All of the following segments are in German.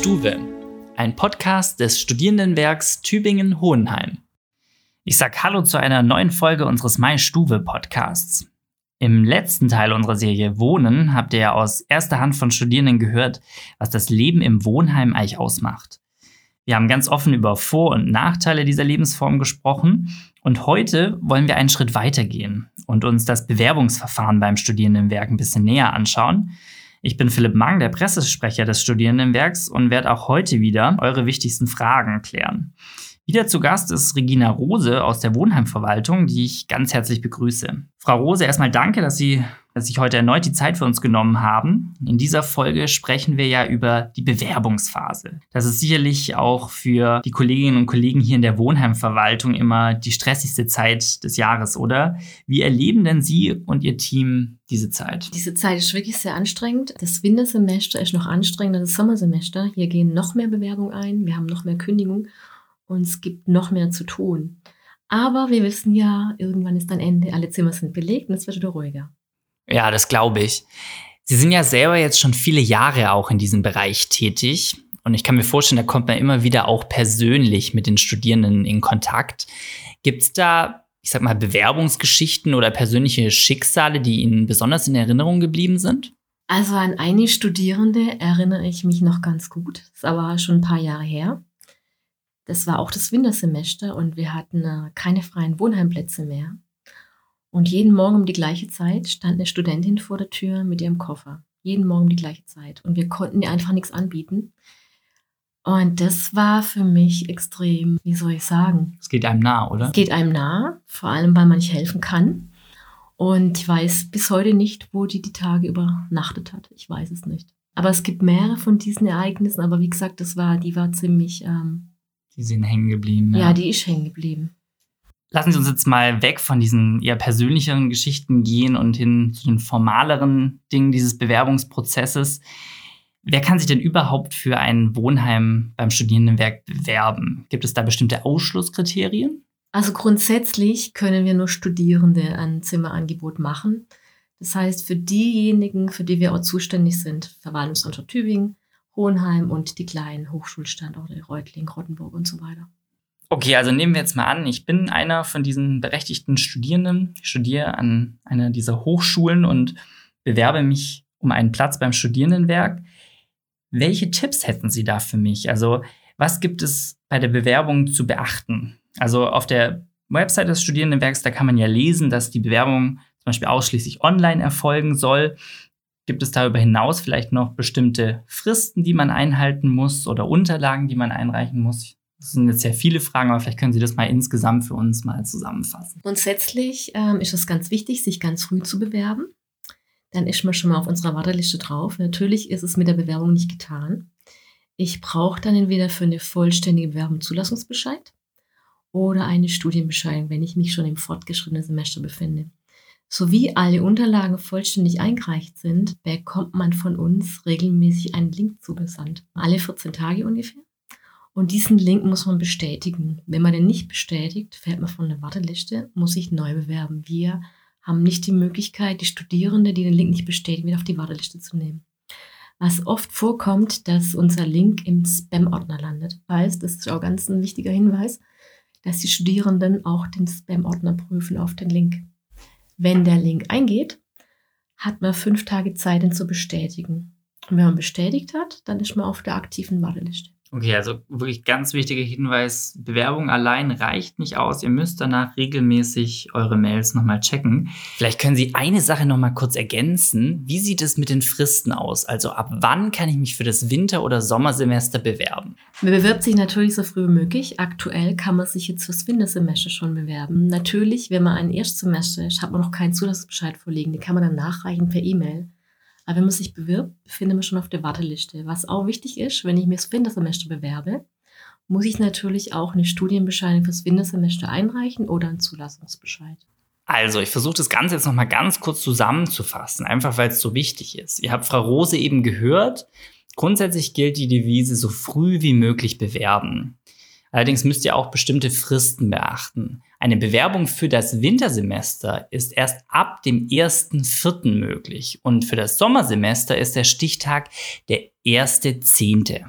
Stuwe, ein Podcast des Studierendenwerks Tübingen-Hohenheim. Ich sage Hallo zu einer neuen Folge unseres Mai Stuwe Podcasts. Im letzten Teil unserer Serie Wohnen habt ihr ja aus erster Hand von Studierenden gehört, was das Leben im Wohnheim eigentlich ausmacht. Wir haben ganz offen über Vor- und Nachteile dieser Lebensform gesprochen und heute wollen wir einen Schritt weitergehen und uns das Bewerbungsverfahren beim Studierendenwerk ein bisschen näher anschauen. Ich bin Philipp Mang, der Pressesprecher des Studierendenwerks und werde auch heute wieder eure wichtigsten Fragen klären. Wieder zu Gast ist Regina Rose aus der Wohnheimverwaltung, die ich ganz herzlich begrüße. Frau Rose, erstmal danke, dass Sie dass sich heute erneut die Zeit für uns genommen haben. In dieser Folge sprechen wir ja über die Bewerbungsphase. Das ist sicherlich auch für die Kolleginnen und Kollegen hier in der Wohnheimverwaltung immer die stressigste Zeit des Jahres, oder? Wie erleben denn Sie und Ihr Team diese Zeit? Diese Zeit ist wirklich sehr anstrengend. Das Wintersemester ist noch anstrengender als das Sommersemester. Hier gehen noch mehr Bewerbungen ein, wir haben noch mehr Kündigungen und es gibt noch mehr zu tun. Aber wir wissen ja, irgendwann ist ein Ende, alle Zimmer sind belegt und es wird wieder ruhiger. Ja, das glaube ich. Sie sind ja selber jetzt schon viele Jahre auch in diesem Bereich tätig. Und ich kann mir vorstellen, da kommt man immer wieder auch persönlich mit den Studierenden in Kontakt. Gibt es da, ich sag mal, Bewerbungsgeschichten oder persönliche Schicksale, die Ihnen besonders in Erinnerung geblieben sind? Also an eine Studierende erinnere ich mich noch ganz gut. Das ist aber schon ein paar Jahre her. Das war auch das Wintersemester und wir hatten äh, keine freien Wohnheimplätze mehr. Und jeden Morgen um die gleiche Zeit stand eine Studentin vor der Tür mit ihrem Koffer. Jeden Morgen um die gleiche Zeit. Und wir konnten ihr einfach nichts anbieten. Und das war für mich extrem, wie soll ich sagen? Es geht einem nah, oder? Es geht einem nah, vor allem weil man nicht helfen kann. Und ich weiß bis heute nicht, wo die die Tage übernachtet hat. Ich weiß es nicht. Aber es gibt mehrere von diesen Ereignissen. Aber wie gesagt, das war, die war ziemlich. Ähm, die sind hängen geblieben. Ja. ja, die ist hängen geblieben. Lassen Sie uns jetzt mal weg von diesen eher persönlicheren Geschichten gehen und hin zu den formaleren Dingen dieses Bewerbungsprozesses. Wer kann sich denn überhaupt für ein Wohnheim beim Studierendenwerk bewerben? Gibt es da bestimmte Ausschlusskriterien? Also grundsätzlich können wir nur Studierende ein Zimmerangebot machen. Das heißt, für diejenigen, für die wir auch zuständig sind, Verwaltungsstandort Tübingen, Hohenheim und die kleinen Hochschulstandorte Reutling, Rottenburg und so weiter. Okay, also nehmen wir jetzt mal an, ich bin einer von diesen berechtigten Studierenden, ich studiere an einer dieser Hochschulen und bewerbe mich um einen Platz beim Studierendenwerk. Welche Tipps hätten Sie da für mich? Also, was gibt es bei der Bewerbung zu beachten? Also, auf der Website des Studierendenwerks, da kann man ja lesen, dass die Bewerbung zum Beispiel ausschließlich online erfolgen soll. Gibt es darüber hinaus vielleicht noch bestimmte Fristen, die man einhalten muss oder Unterlagen, die man einreichen muss? Das sind jetzt sehr viele Fragen, aber vielleicht können Sie das mal insgesamt für uns mal zusammenfassen. Grundsätzlich ähm, ist es ganz wichtig, sich ganz früh zu bewerben. Dann ist man schon mal auf unserer Warteliste drauf. Natürlich ist es mit der Bewerbung nicht getan. Ich brauche dann entweder für eine vollständige Bewerbung Zulassungsbescheid oder eine Studienbescheinigung, wenn ich mich schon im fortgeschrittenen Semester befinde. Sowie alle Unterlagen vollständig eingereicht sind, bekommt man von uns regelmäßig einen Link zugesandt. Alle 14 Tage ungefähr. Und diesen Link muss man bestätigen. Wenn man den nicht bestätigt, fällt man von der Warteliste, muss sich neu bewerben. Wir haben nicht die Möglichkeit, die Studierende, die den Link nicht bestätigen, wieder auf die Warteliste zu nehmen. Was oft vorkommt, dass unser Link im Spam-Ordner landet. Heißt, das ist auch ganz ein wichtiger Hinweis, dass die Studierenden auch den Spam-Ordner prüfen auf den Link. Wenn der Link eingeht, hat man fünf Tage Zeit, ihn zu bestätigen. Und wenn man bestätigt hat, dann ist man auf der aktiven Warteliste. Okay, also wirklich ganz wichtiger Hinweis, Bewerbung allein reicht nicht aus. Ihr müsst danach regelmäßig eure Mails nochmal checken. Vielleicht können Sie eine Sache nochmal kurz ergänzen. Wie sieht es mit den Fristen aus? Also ab wann kann ich mich für das Winter- oder Sommersemester bewerben? Man bewirbt sich natürlich so früh wie möglich. Aktuell kann man sich jetzt fürs Wintersemester schon bewerben. Natürlich, wenn man ein Erstsemester ist, hat man noch keinen Zulassungsbescheid vorliegen. Den kann man dann nachreichen per E-Mail. Aber wenn man sich bewirbt, befindet man schon auf der Warteliste. Was auch wichtig ist, wenn ich mir das Wintersemester bewerbe, muss ich natürlich auch eine Studienbescheinigung fürs Wintersemester einreichen oder einen Zulassungsbescheid. Also, ich versuche das Ganze jetzt nochmal ganz kurz zusammenzufassen, einfach weil es so wichtig ist. Ihr habt Frau Rose eben gehört. Grundsätzlich gilt die Devise so früh wie möglich bewerben. Allerdings müsst ihr auch bestimmte Fristen beachten. Eine Bewerbung für das Wintersemester ist erst ab dem 1.4. möglich und für das Sommersemester ist der Stichtag der 1.10.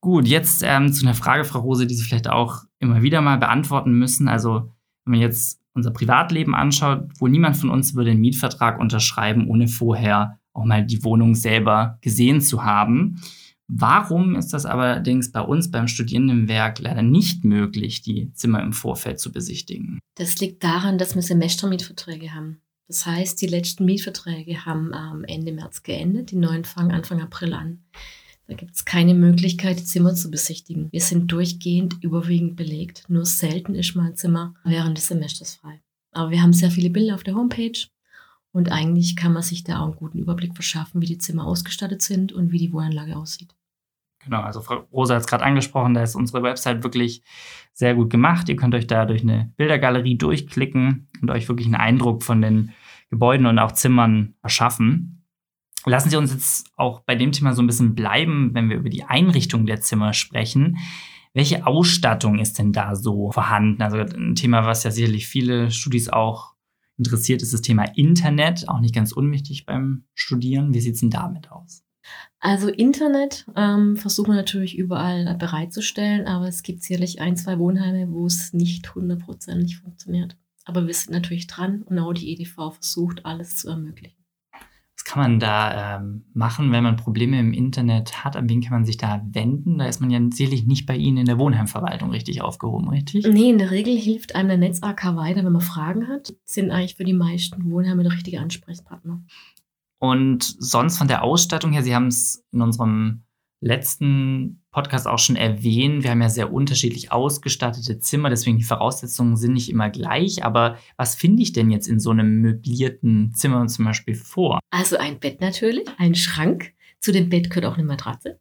Gut, jetzt ähm, zu einer Frage, Frau Rose, die Sie vielleicht auch immer wieder mal beantworten müssen. Also, wenn man jetzt unser Privatleben anschaut, wo niemand von uns würde einen Mietvertrag unterschreiben, ohne vorher auch mal die Wohnung selber gesehen zu haben. Warum ist das allerdings bei uns beim Studierendenwerk leider nicht möglich, die Zimmer im Vorfeld zu besichtigen? Das liegt daran, dass wir Semestermietverträge haben. Das heißt, die letzten Mietverträge haben am Ende März geendet, die neuen fangen Anfang April an. Da gibt es keine Möglichkeit, die Zimmer zu besichtigen. Wir sind durchgehend überwiegend belegt. Nur selten ist mal ein Zimmer während des Semesters frei. Aber wir haben sehr viele Bilder auf der Homepage und eigentlich kann man sich da auch einen guten Überblick verschaffen, wie die Zimmer ausgestattet sind und wie die Wohnanlage aussieht. Genau, also Frau Rosa hat es gerade angesprochen, da ist unsere Website wirklich sehr gut gemacht. Ihr könnt euch da durch eine Bildergalerie durchklicken und euch wirklich einen Eindruck von den Gebäuden und auch Zimmern erschaffen. Lassen Sie uns jetzt auch bei dem Thema so ein bisschen bleiben, wenn wir über die Einrichtung der Zimmer sprechen. Welche Ausstattung ist denn da so vorhanden? Also ein Thema, was ja sicherlich viele Studis auch interessiert, ist das Thema Internet, auch nicht ganz unwichtig beim Studieren. Wie sieht es denn damit aus? Also Internet ähm, versuchen wir natürlich überall bereitzustellen, aber es gibt sicherlich ein, zwei Wohnheime, wo es nicht hundertprozentig funktioniert. Aber wir sind natürlich dran und auch die EDV versucht, alles zu ermöglichen. Kann man da ähm, machen, wenn man Probleme im Internet hat? An wen kann man sich da wenden? Da ist man ja sicherlich nicht bei Ihnen in der Wohnheimverwaltung richtig aufgehoben, richtig? Nee, in der Regel hilft einem der Netz-AK weiter, wenn man Fragen hat. Sind eigentlich für die meisten Wohnheime der richtige Ansprechpartner. Und sonst von der Ausstattung her, Sie haben es in unserem letzten Podcast auch schon erwähnt, wir haben ja sehr unterschiedlich ausgestattete Zimmer, deswegen die Voraussetzungen sind nicht immer gleich. Aber was finde ich denn jetzt in so einem möblierten Zimmer zum Beispiel vor? Also ein Bett natürlich, ein Schrank. Zu dem Bett gehört auch eine Matratze.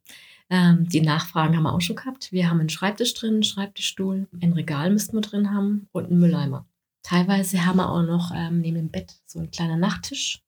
Ähm, die Nachfragen haben wir auch schon gehabt. Wir haben einen Schreibtisch drin, einen Schreibtischstuhl, ein Regal müssten wir drin haben und einen Mülleimer. Teilweise haben wir auch noch ähm, neben dem Bett so einen kleinen Nachttisch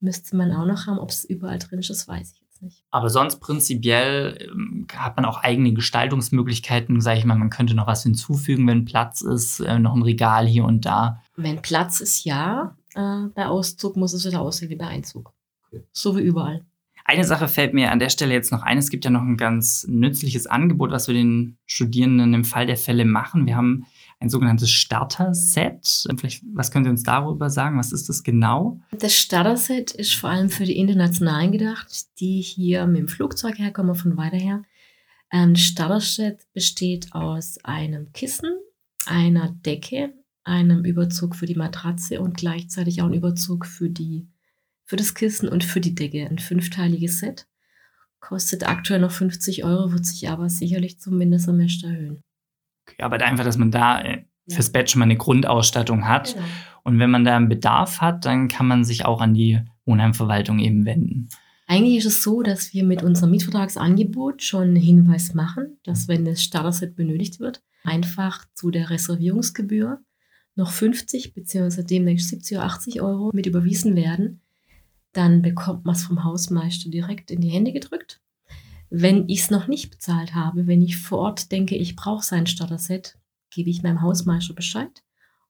müsste man auch noch haben. Ob es überall drin ist, weiß ich jetzt nicht. Aber sonst prinzipiell ähm, hat man auch eigene Gestaltungsmöglichkeiten. Sage ich mal, man könnte noch was hinzufügen, wenn Platz ist, äh, noch ein Regal hier und da. Wenn Platz ist, ja. Äh, bei Auszug muss es wieder aussehen wie bei Einzug. Okay. So wie überall. Eine Sache fällt mir an der Stelle jetzt noch ein. Es gibt ja noch ein ganz nützliches Angebot, was wir den Studierenden im Fall der Fälle machen. Wir haben ein sogenanntes Starter-Set. Vielleicht, was können Sie uns darüber sagen? Was ist das genau? Das Starter-Set ist vor allem für die Internationalen gedacht, die hier mit dem Flugzeug herkommen, von weiter her. Ein Starter-Set besteht aus einem Kissen, einer Decke, einem Überzug für die Matratze und gleichzeitig auch ein Überzug für, die, für das Kissen und für die Decke. Ein fünfteiliges Set. Kostet aktuell noch 50 Euro, wird sich aber sicherlich zum Mindestsemester erhöhen. Aber einfach, dass man da äh, fürs Bett schon mal eine Grundausstattung hat. Genau. Und wenn man da einen Bedarf hat, dann kann man sich auch an die Wohnheimverwaltung eben wenden. Eigentlich ist es so, dass wir mit unserem Mietvertragsangebot schon einen Hinweis machen, dass wenn das Starter-Set benötigt wird, einfach zu der Reservierungsgebühr noch 50 bzw. demnächst 70 oder 80 Euro mit überwiesen werden. Dann bekommt man es vom Hausmeister direkt in die Hände gedrückt wenn ich es noch nicht bezahlt habe, wenn ich vor Ort denke, ich brauche sein Starter-Set, gebe ich meinem Hausmeister Bescheid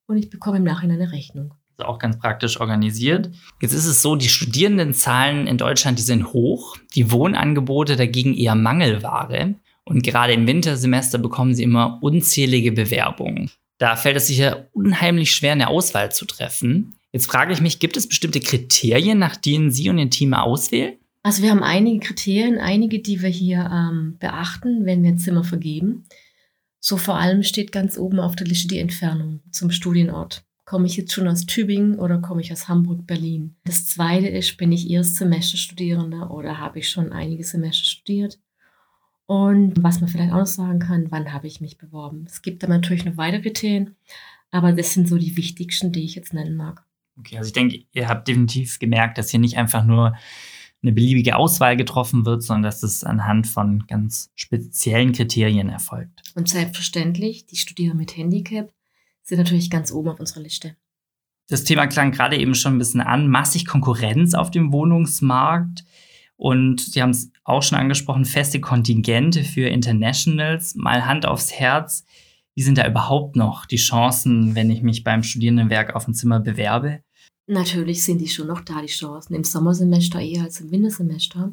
und ich bekomme im Nachhinein eine Rechnung. Also auch ganz praktisch organisiert. Jetzt ist es so, die Studierendenzahlen in Deutschland, die sind hoch, die Wohnangebote dagegen eher Mangelware. Und gerade im Wintersemester bekommen sie immer unzählige Bewerbungen. Da fällt es sicher unheimlich schwer, eine Auswahl zu treffen. Jetzt frage ich mich, gibt es bestimmte Kriterien, nach denen Sie und Ihr Team auswählen? Also wir haben einige Kriterien, einige, die wir hier ähm, beachten, wenn wir Zimmer vergeben. So vor allem steht ganz oben auf der Liste die Entfernung zum Studienort. Komme ich jetzt schon aus Tübingen oder komme ich aus Hamburg, Berlin? Das zweite ist, bin ich Erstsemesterstudierender oder habe ich schon einige Semester studiert? Und was man vielleicht auch noch sagen kann, wann habe ich mich beworben? Es gibt da natürlich noch weitere Kriterien, aber das sind so die wichtigsten, die ich jetzt nennen mag. Okay, also ich denke, ihr habt definitiv gemerkt, dass hier nicht einfach nur eine beliebige Auswahl getroffen wird, sondern dass es anhand von ganz speziellen Kriterien erfolgt. Und selbstverständlich, die Studierenden mit Handicap sind natürlich ganz oben auf unserer Liste. Das Thema klang gerade eben schon ein bisschen an. Massig Konkurrenz auf dem Wohnungsmarkt. Und Sie haben es auch schon angesprochen, feste Kontingente für Internationals. Mal Hand aufs Herz. Wie sind da überhaupt noch die Chancen, wenn ich mich beim Studierendenwerk auf ein Zimmer bewerbe? Natürlich sind die schon noch da, die Chancen. Im Sommersemester eher als im Wintersemester.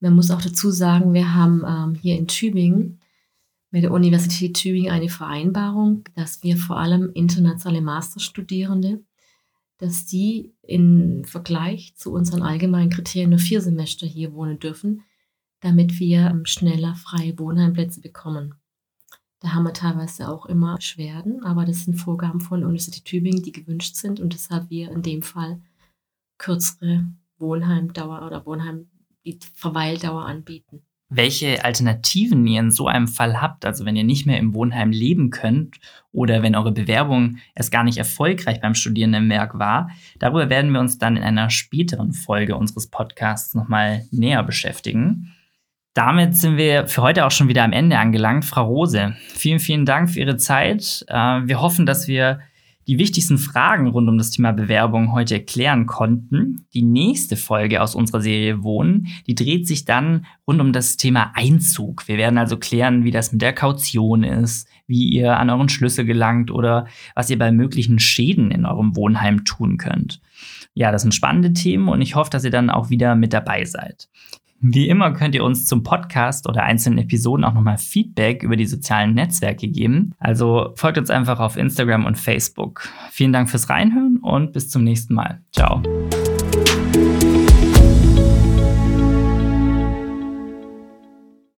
Man muss auch dazu sagen, wir haben ähm, hier in Tübingen mit der Universität Tübingen eine Vereinbarung, dass wir vor allem internationale Masterstudierende, dass die im Vergleich zu unseren allgemeinen Kriterien nur vier Semester hier wohnen dürfen, damit wir ähm, schneller freie Wohnheimplätze bekommen. Da haben wir teilweise auch immer Beschwerden, aber das sind Vorgaben von der Universität Tübingen, die gewünscht sind und deshalb wir in dem Fall kürzere Wohnheimdauer oder Wohnheim Verweildauer anbieten. Welche Alternativen ihr in so einem Fall habt, also wenn ihr nicht mehr im Wohnheim leben könnt oder wenn eure Bewerbung erst gar nicht erfolgreich beim Studierendenwerk war, darüber werden wir uns dann in einer späteren Folge unseres Podcasts nochmal näher beschäftigen. Damit sind wir für heute auch schon wieder am Ende angelangt. Frau Rose, vielen, vielen Dank für Ihre Zeit. Äh, wir hoffen, dass wir die wichtigsten Fragen rund um das Thema Bewerbung heute erklären konnten. Die nächste Folge aus unserer Serie Wohnen, die dreht sich dann rund um das Thema Einzug. Wir werden also klären, wie das mit der Kaution ist, wie ihr an euren Schlüssel gelangt oder was ihr bei möglichen Schäden in eurem Wohnheim tun könnt. Ja, das sind spannende Themen und ich hoffe, dass ihr dann auch wieder mit dabei seid. Wie immer könnt ihr uns zum Podcast oder einzelnen Episoden auch nochmal Feedback über die sozialen Netzwerke geben. Also folgt uns einfach auf Instagram und Facebook. Vielen Dank fürs Reinhören und bis zum nächsten Mal. Ciao.